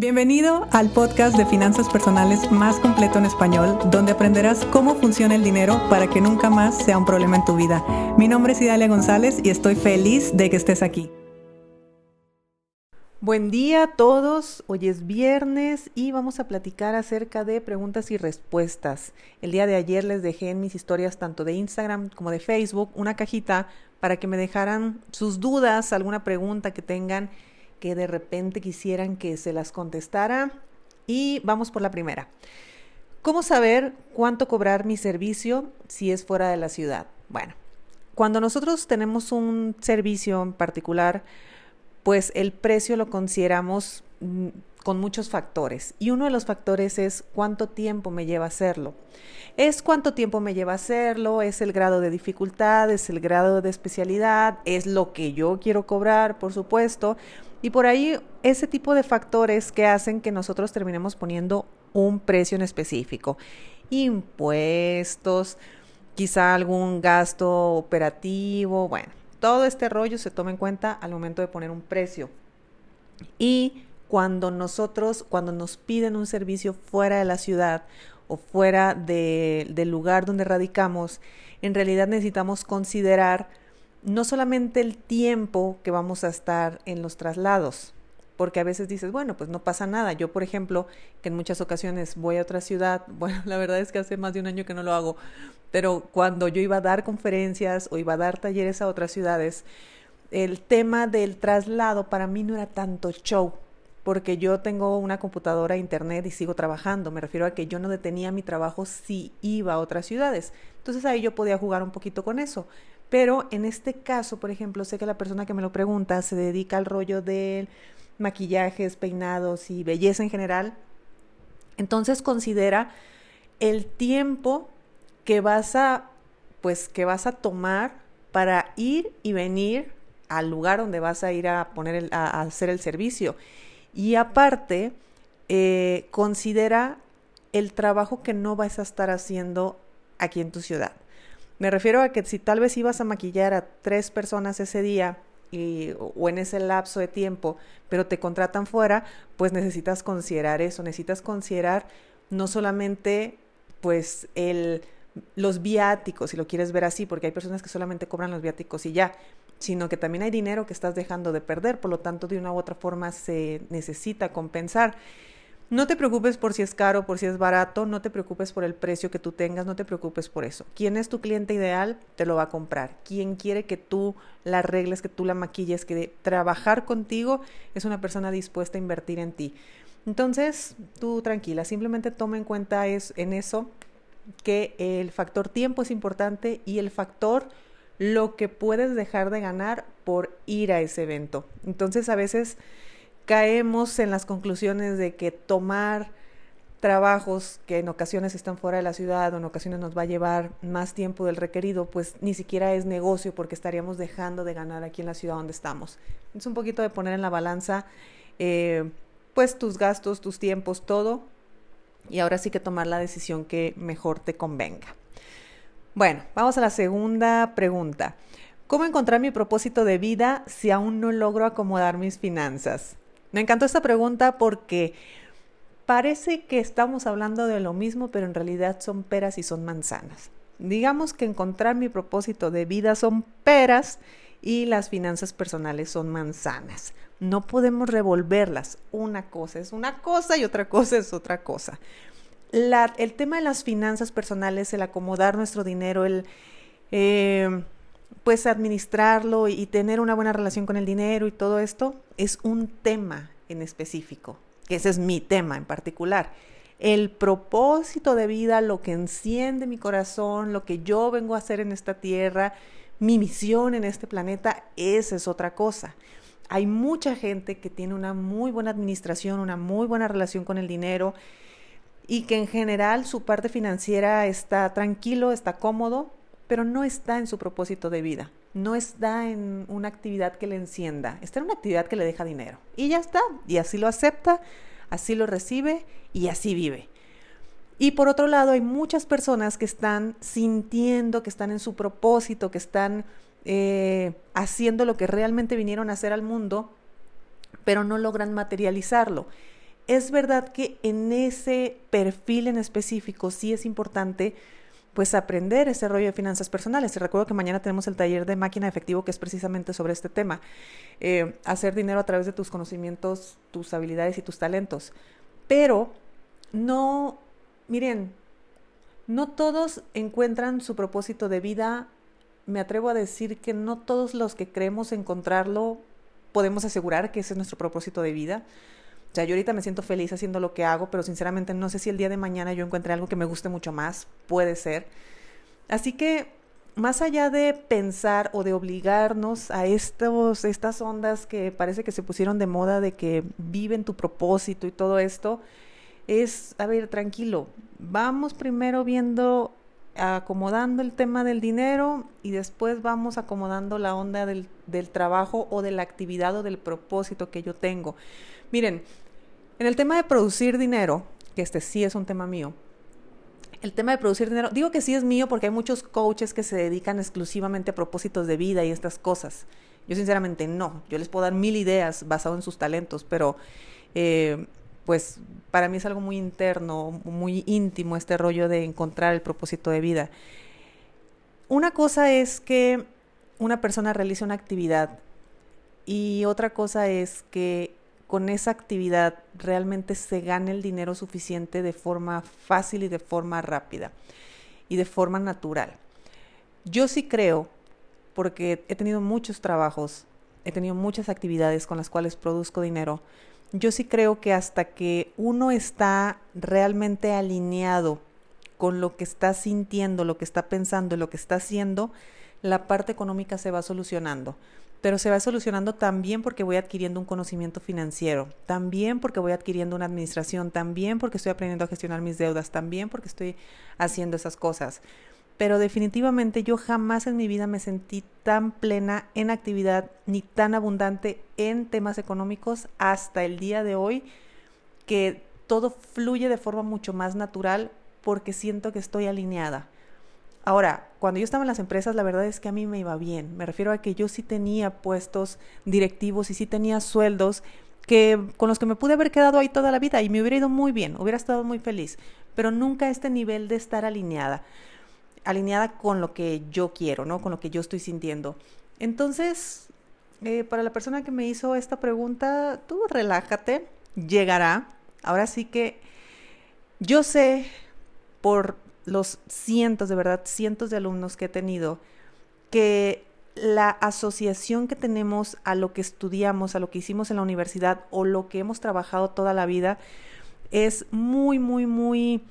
Bienvenido al podcast de finanzas personales más completo en español, donde aprenderás cómo funciona el dinero para que nunca más sea un problema en tu vida. Mi nombre es Idalia González y estoy feliz de que estés aquí. Buen día a todos, hoy es viernes y vamos a platicar acerca de preguntas y respuestas. El día de ayer les dejé en mis historias tanto de Instagram como de Facebook una cajita para que me dejaran sus dudas, alguna pregunta que tengan que de repente quisieran que se las contestara. Y vamos por la primera. ¿Cómo saber cuánto cobrar mi servicio si es fuera de la ciudad? Bueno, cuando nosotros tenemos un servicio en particular, pues el precio lo consideramos mm, con muchos factores y uno de los factores es cuánto tiempo me lleva hacerlo. Es cuánto tiempo me lleva hacerlo, es el grado de dificultad, es el grado de especialidad, es lo que yo quiero cobrar, por supuesto. Y por ahí ese tipo de factores que hacen que nosotros terminemos poniendo un precio en específico. Impuestos, quizá algún gasto operativo, bueno, todo este rollo se toma en cuenta al momento de poner un precio. Y cuando nosotros, cuando nos piden un servicio fuera de la ciudad o fuera del lugar donde radicamos, en realidad necesitamos considerar no solamente el tiempo que vamos a estar en los traslados, porque a veces dices, bueno, pues no pasa nada. Yo, por ejemplo, que en muchas ocasiones voy a otra ciudad, bueno, la verdad es que hace más de un año que no lo hago, pero cuando yo iba a dar conferencias o iba a dar talleres a otras ciudades, el tema del traslado para mí no era tanto show, porque yo tengo una computadora, internet y sigo trabajando. Me refiero a que yo no detenía mi trabajo si iba a otras ciudades. Entonces ahí yo podía jugar un poquito con eso. Pero en este caso, por ejemplo, sé que la persona que me lo pregunta se dedica al rollo de maquillajes, peinados y belleza en general. Entonces considera el tiempo que vas a pues que vas a tomar para ir y venir al lugar donde vas a ir a poner a, hacer el servicio y aparte eh, considera el trabajo que no vas a estar haciendo aquí en tu ciudad me refiero a que si tal vez ibas a maquillar a tres personas ese día y, o en ese lapso de tiempo, pero te contratan fuera, pues necesitas considerar eso, necesitas considerar no solamente pues el, los viáticos, si lo quieres ver así, porque hay personas que solamente cobran los viáticos y ya, sino que también hay dinero que estás dejando de perder, por lo tanto de una u otra forma se necesita compensar. No te preocupes por si es caro, por si es barato, no te preocupes por el precio que tú tengas, no te preocupes por eso. ¿Quién es tu cliente ideal? Te lo va a comprar. ¿Quién quiere que tú la arregles, que tú la maquilles, que trabajar contigo es una persona dispuesta a invertir en ti? Entonces, tú tranquila, simplemente toma en cuenta es, en eso que el factor tiempo es importante y el factor lo que puedes dejar de ganar por ir a ese evento. Entonces, a veces caemos en las conclusiones de que tomar trabajos que en ocasiones están fuera de la ciudad o en ocasiones nos va a llevar más tiempo del requerido, pues ni siquiera es negocio porque estaríamos dejando de ganar aquí en la ciudad donde estamos. Es un poquito de poner en la balanza eh, pues tus gastos, tus tiempos, todo y ahora sí que tomar la decisión que mejor te convenga. Bueno, vamos a la segunda pregunta. ¿Cómo encontrar mi propósito de vida si aún no logro acomodar mis finanzas? Me encantó esta pregunta porque parece que estamos hablando de lo mismo, pero en realidad son peras y son manzanas. Digamos que encontrar mi propósito de vida son peras y las finanzas personales son manzanas. No podemos revolverlas. Una cosa es una cosa y otra cosa es otra cosa. el tema de las finanzas personales, el acomodar nuestro dinero, el eh, pues administrarlo y tener una buena relación con el dinero y todo esto es un tema en específico. Ese es mi tema en particular. El propósito de vida, lo que enciende mi corazón, lo que yo vengo a hacer en esta tierra, mi misión en este planeta, esa es otra cosa. Hay mucha gente que tiene una muy buena administración, una muy buena relación con el dinero y que en general su parte financiera está tranquilo, está cómodo, pero no está en su propósito de vida, no está en una actividad que le encienda, está en una actividad que le deja dinero. Y ya está, y así lo acepta, así lo recibe y así vive. Y por otro lado, hay muchas personas que están sintiendo que están en su propósito, que están eh, haciendo lo que realmente vinieron a hacer al mundo, pero no logran materializarlo. es verdad que en ese perfil en específico sí es importante pues aprender ese rollo de finanzas personales. Te recuerdo que mañana tenemos el taller de máquina de efectivo que es precisamente sobre este tema. Eh, hacer dinero a través de tus conocimientos, tus habilidades y tus talentos. Pero no, miren, no todos encuentran su propósito de vida. Me atrevo a decir que no todos los que creemos encontrarlo podemos asegurar que ese es nuestro propósito de vida. O sea, yo ahorita me siento feliz haciendo lo que hago, pero sinceramente no sé si el día de mañana yo encuentre algo que me guste mucho más. Puede ser. Así que, más allá de pensar o de obligarnos a estos, estas ondas que parece que se pusieron de moda de que viven tu propósito y todo esto, es, a ver, tranquilo, vamos primero viendo, acomodando el tema del dinero y después vamos acomodando la onda del, del trabajo o de la actividad o del propósito que yo tengo. Miren, en el tema de producir dinero, que este sí es un tema mío, el tema de producir dinero, digo que sí es mío porque hay muchos coaches que se dedican exclusivamente a propósitos de vida y estas cosas. Yo sinceramente no, yo les puedo dar mil ideas basado en sus talentos, pero eh, pues para mí es algo muy interno, muy íntimo este rollo de encontrar el propósito de vida. Una cosa es que una persona realice una actividad y otra cosa es que con esa actividad realmente se gane el dinero suficiente de forma fácil y de forma rápida y de forma natural. Yo sí creo, porque he tenido muchos trabajos, he tenido muchas actividades con las cuales produzco dinero, yo sí creo que hasta que uno está realmente alineado con lo que está sintiendo, lo que está pensando, lo que está haciendo, la parte económica se va solucionando pero se va solucionando también porque voy adquiriendo un conocimiento financiero, también porque voy adquiriendo una administración, también porque estoy aprendiendo a gestionar mis deudas, también porque estoy haciendo esas cosas. Pero definitivamente yo jamás en mi vida me sentí tan plena en actividad ni tan abundante en temas económicos hasta el día de hoy que todo fluye de forma mucho más natural porque siento que estoy alineada. Ahora, cuando yo estaba en las empresas, la verdad es que a mí me iba bien. Me refiero a que yo sí tenía puestos directivos y sí tenía sueldos que con los que me pude haber quedado ahí toda la vida y me hubiera ido muy bien, hubiera estado muy feliz, pero nunca este nivel de estar alineada, alineada con lo que yo quiero, ¿no? Con lo que yo estoy sintiendo. Entonces, eh, para la persona que me hizo esta pregunta, tú relájate, llegará. Ahora sí que yo sé por los cientos, de verdad, cientos de alumnos que he tenido, que la asociación que tenemos a lo que estudiamos, a lo que hicimos en la universidad o lo que hemos trabajado toda la vida es muy, muy, muy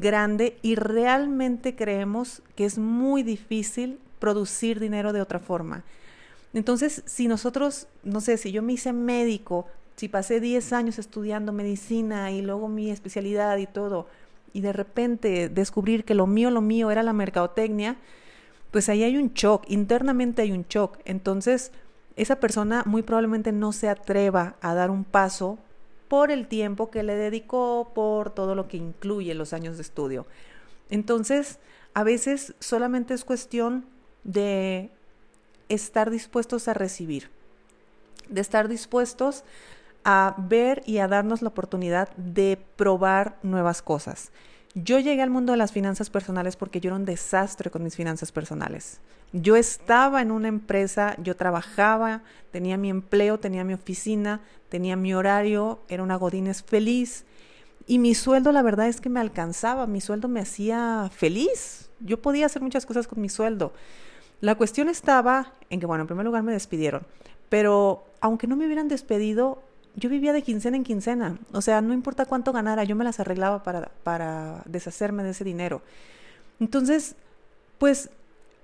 grande y realmente creemos que es muy difícil producir dinero de otra forma. Entonces, si nosotros, no sé, si yo me hice médico, si pasé 10 años estudiando medicina y luego mi especialidad y todo, y de repente descubrir que lo mío, lo mío era la mercadotecnia, pues ahí hay un shock, internamente hay un shock. Entonces, esa persona muy probablemente no se atreva a dar un paso por el tiempo que le dedicó, por todo lo que incluye los años de estudio. Entonces, a veces solamente es cuestión de estar dispuestos a recibir, de estar dispuestos a ver y a darnos la oportunidad de probar nuevas cosas. Yo llegué al mundo de las finanzas personales porque yo era un desastre con mis finanzas personales. Yo estaba en una empresa, yo trabajaba, tenía mi empleo, tenía mi oficina, tenía mi horario, era una godines feliz y mi sueldo la verdad es que me alcanzaba, mi sueldo me hacía feliz. Yo podía hacer muchas cosas con mi sueldo. La cuestión estaba en que, bueno, en primer lugar me despidieron, pero aunque no me hubieran despedido, yo vivía de quincena en quincena. O sea, no importa cuánto ganara, yo me las arreglaba para, para deshacerme de ese dinero. Entonces, pues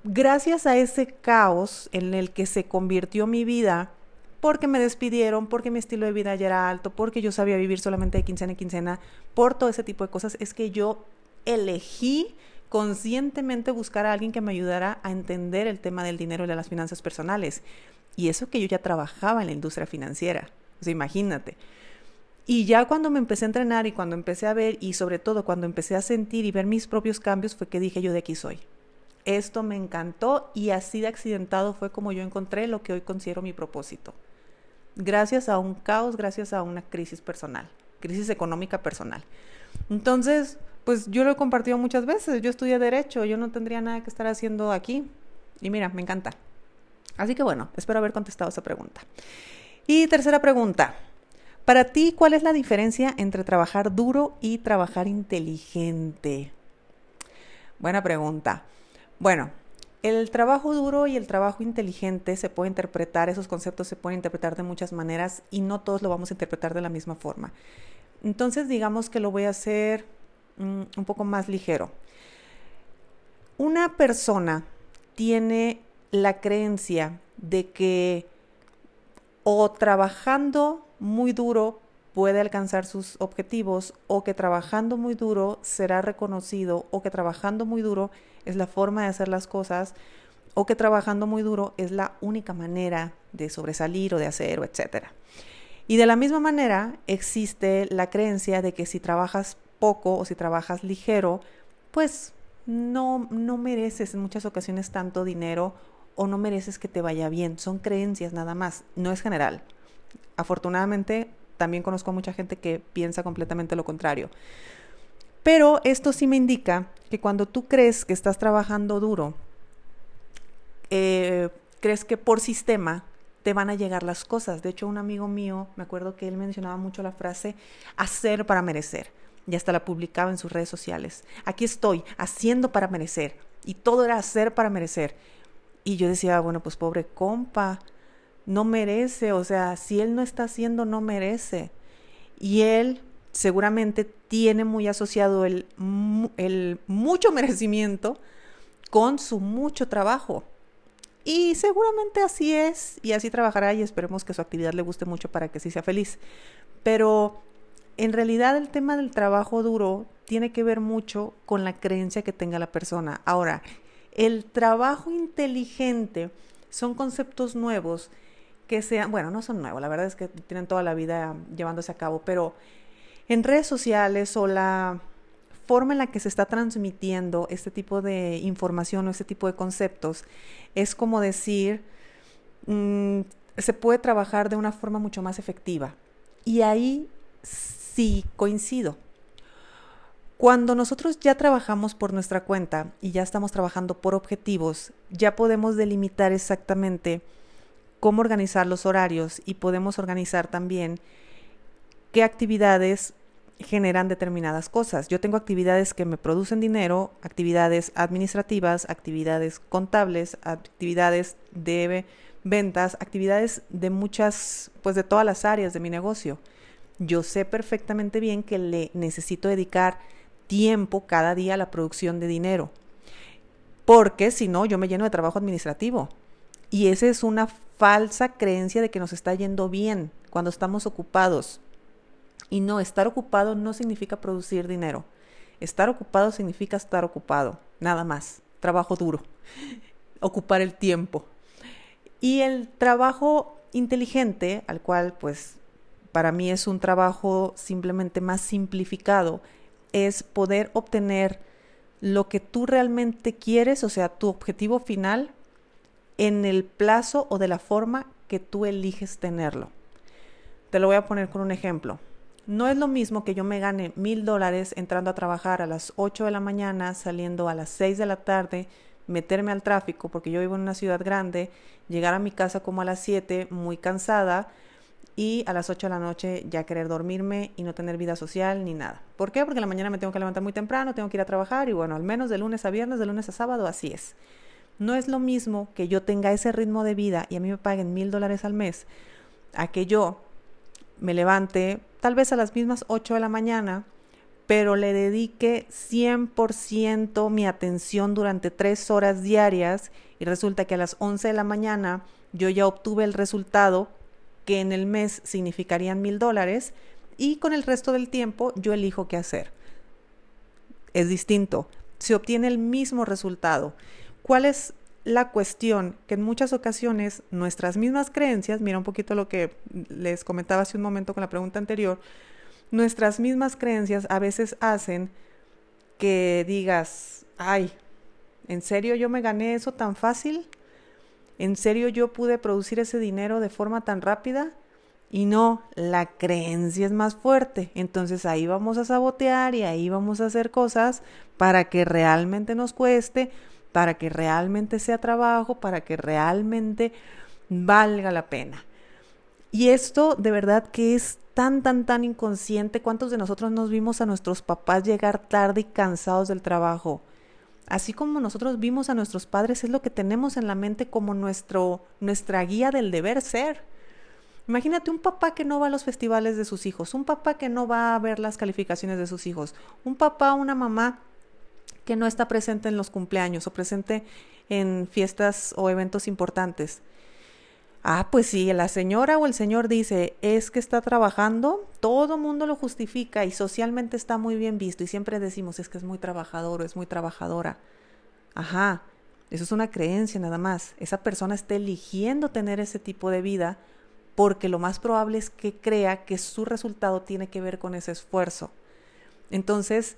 gracias a ese caos en el que se convirtió mi vida, porque me despidieron, porque mi estilo de vida ya era alto, porque yo sabía vivir solamente de quincena en quincena, por todo ese tipo de cosas, es que yo elegí conscientemente buscar a alguien que me ayudara a entender el tema del dinero y de las finanzas personales. Y eso que yo ya trabajaba en la industria financiera. O sea, imagínate. Y ya cuando me empecé a entrenar y cuando empecé a ver y sobre todo cuando empecé a sentir y ver mis propios cambios fue que dije yo de aquí soy. Esto me encantó y así de accidentado fue como yo encontré lo que hoy considero mi propósito. Gracias a un caos, gracias a una crisis personal. crisis económica personal. Entonces, pues yo lo he compartido muchas veces. Yo estudié Derecho, yo no tendría nada que estar haciendo aquí. Y mira, me encanta. Así que bueno, espero haber contestado esa pregunta. Y tercera pregunta. Para ti, ¿cuál es la diferencia entre trabajar duro y trabajar inteligente? Buena pregunta. Bueno, el trabajo duro y el trabajo inteligente se puede interpretar, esos conceptos se pueden interpretar de muchas maneras y no todos lo vamos a interpretar de la misma forma. Entonces, digamos que lo voy a hacer mm, un poco más ligero. Una persona tiene la creencia de que o trabajando muy duro puede alcanzar sus objetivos o que trabajando muy duro será reconocido o que trabajando muy duro es la forma de hacer las cosas o que trabajando muy duro es la única manera de sobresalir o de hacer o etcétera. Y de la misma manera existe la creencia de que si trabajas poco o si trabajas ligero, pues no, no mereces en muchas ocasiones tanto dinero o no mereces que te vaya bien. Son creencias nada más, no es general. Afortunadamente, también conozco a mucha gente que piensa completamente lo contrario. Pero esto sí me indica que cuando tú crees que estás trabajando duro, eh, crees que por sistema te van a llegar las cosas. De hecho, un amigo mío, me acuerdo que él mencionaba mucho la frase hacer para merecer. Y hasta la publicaba en sus redes sociales. Aquí estoy, haciendo para merecer. Y todo era hacer para merecer. Y yo decía, bueno, pues pobre compa, no merece, o sea, si él no está haciendo, no merece. Y él seguramente tiene muy asociado el, el mucho merecimiento con su mucho trabajo. Y seguramente así es, y así trabajará y esperemos que su actividad le guste mucho para que sí sea feliz. Pero en realidad el tema del trabajo duro tiene que ver mucho con la creencia que tenga la persona. Ahora, el trabajo inteligente son conceptos nuevos que sean, bueno, no son nuevos, la verdad es que tienen toda la vida llevándose a cabo, pero en redes sociales o la forma en la que se está transmitiendo este tipo de información o este tipo de conceptos es como decir, mm, se puede trabajar de una forma mucho más efectiva. Y ahí sí coincido. Cuando nosotros ya trabajamos por nuestra cuenta y ya estamos trabajando por objetivos, ya podemos delimitar exactamente cómo organizar los horarios y podemos organizar también qué actividades generan determinadas cosas. Yo tengo actividades que me producen dinero, actividades administrativas, actividades contables, actividades de ventas, actividades de muchas, pues de todas las áreas de mi negocio. Yo sé perfectamente bien que le necesito dedicar tiempo cada día la producción de dinero, porque si no, yo me lleno de trabajo administrativo. Y esa es una falsa creencia de que nos está yendo bien cuando estamos ocupados. Y no, estar ocupado no significa producir dinero. Estar ocupado significa estar ocupado, nada más. Trabajo duro, ocupar el tiempo. Y el trabajo inteligente, al cual pues para mí es un trabajo simplemente más simplificado, es poder obtener lo que tú realmente quieres, o sea, tu objetivo final, en el plazo o de la forma que tú eliges tenerlo. Te lo voy a poner con un ejemplo. No es lo mismo que yo me gane mil dólares entrando a trabajar a las 8 de la mañana, saliendo a las 6 de la tarde, meterme al tráfico porque yo vivo en una ciudad grande, llegar a mi casa como a las 7 muy cansada y a las 8 de la noche ya querer dormirme y no tener vida social ni nada. ¿Por qué? Porque la mañana me tengo que levantar muy temprano, tengo que ir a trabajar y bueno, al menos de lunes a viernes, de lunes a sábado, así es. No es lo mismo que yo tenga ese ritmo de vida y a mí me paguen mil dólares al mes a que yo me levante tal vez a las mismas 8 de la mañana, pero le dedique 100% mi atención durante tres horas diarias y resulta que a las 11 de la mañana yo ya obtuve el resultado que en el mes significarían mil dólares y con el resto del tiempo yo elijo qué hacer. Es distinto, se obtiene el mismo resultado. ¿Cuál es la cuestión? Que en muchas ocasiones nuestras mismas creencias, mira un poquito lo que les comentaba hace un momento con la pregunta anterior, nuestras mismas creencias a veces hacen que digas, ay, ¿en serio yo me gané eso tan fácil? ¿En serio yo pude producir ese dinero de forma tan rápida? Y no, la creencia es más fuerte. Entonces ahí vamos a sabotear y ahí vamos a hacer cosas para que realmente nos cueste, para que realmente sea trabajo, para que realmente valga la pena. Y esto de verdad que es tan, tan, tan inconsciente. ¿Cuántos de nosotros nos vimos a nuestros papás llegar tarde y cansados del trabajo? Así como nosotros vimos a nuestros padres, es lo que tenemos en la mente como nuestro, nuestra guía del deber ser. Imagínate un papá que no va a los festivales de sus hijos, un papá que no va a ver las calificaciones de sus hijos, un papá o una mamá que no está presente en los cumpleaños o presente en fiestas o eventos importantes. Ah, pues si la señora o el señor dice es que está trabajando, todo mundo lo justifica y socialmente está muy bien visto y siempre decimos es que es muy trabajador o es muy trabajadora. Ajá, eso es una creencia nada más. Esa persona está eligiendo tener ese tipo de vida porque lo más probable es que crea que su resultado tiene que ver con ese esfuerzo. Entonces,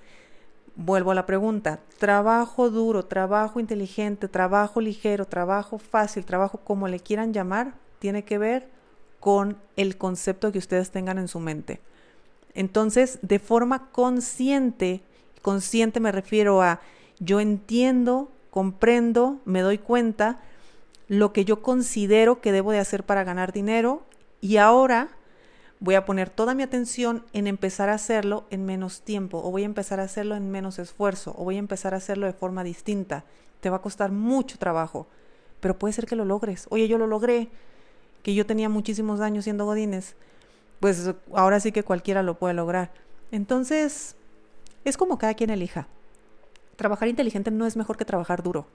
vuelvo a la pregunta, trabajo duro, trabajo inteligente, trabajo ligero, trabajo fácil, trabajo como le quieran llamar, tiene que ver con el concepto que ustedes tengan en su mente. Entonces, de forma consciente, consciente me refiero a yo entiendo, comprendo, me doy cuenta lo que yo considero que debo de hacer para ganar dinero y ahora voy a poner toda mi atención en empezar a hacerlo en menos tiempo, o voy a empezar a hacerlo en menos esfuerzo, o voy a empezar a hacerlo de forma distinta. Te va a costar mucho trabajo, pero puede ser que lo logres. Oye, yo lo logré, que yo tenía muchísimos años siendo godines. Pues ahora sí que cualquiera lo puede lograr. Entonces, es como cada quien elija. Trabajar inteligente no es mejor que trabajar duro,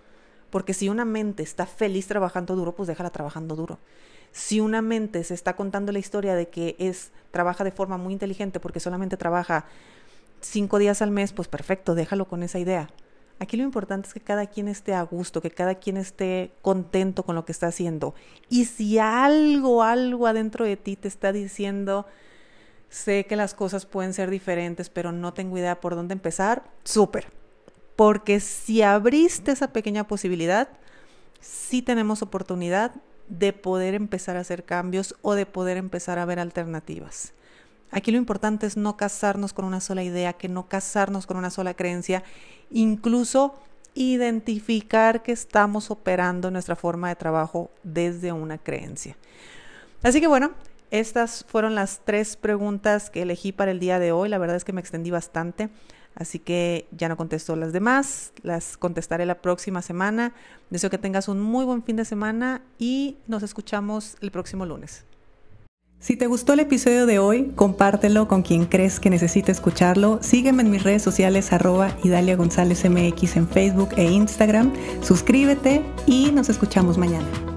porque si una mente está feliz trabajando duro, pues déjala trabajando duro. Si una mente se está contando la historia de que es trabaja de forma muy inteligente porque solamente trabaja cinco días al mes, pues perfecto, déjalo con esa idea. Aquí lo importante es que cada quien esté a gusto, que cada quien esté contento con lo que está haciendo. Y si algo, algo adentro de ti te está diciendo, sé que las cosas pueden ser diferentes, pero no tengo idea por dónde empezar, súper. Porque si abriste esa pequeña posibilidad, sí tenemos oportunidad de poder empezar a hacer cambios o de poder empezar a ver alternativas. Aquí lo importante es no casarnos con una sola idea, que no casarnos con una sola creencia, incluso identificar que estamos operando nuestra forma de trabajo desde una creencia. Así que bueno, estas fueron las tres preguntas que elegí para el día de hoy. La verdad es que me extendí bastante. Así que ya no contesto las demás, las contestaré la próxima semana. Deseo que tengas un muy buen fin de semana y nos escuchamos el próximo lunes. Si te gustó el episodio de hoy, compártelo con quien crees que necesite escucharlo. Sígueme en mis redes sociales arroba Idalia González MX en Facebook e Instagram. Suscríbete y nos escuchamos mañana.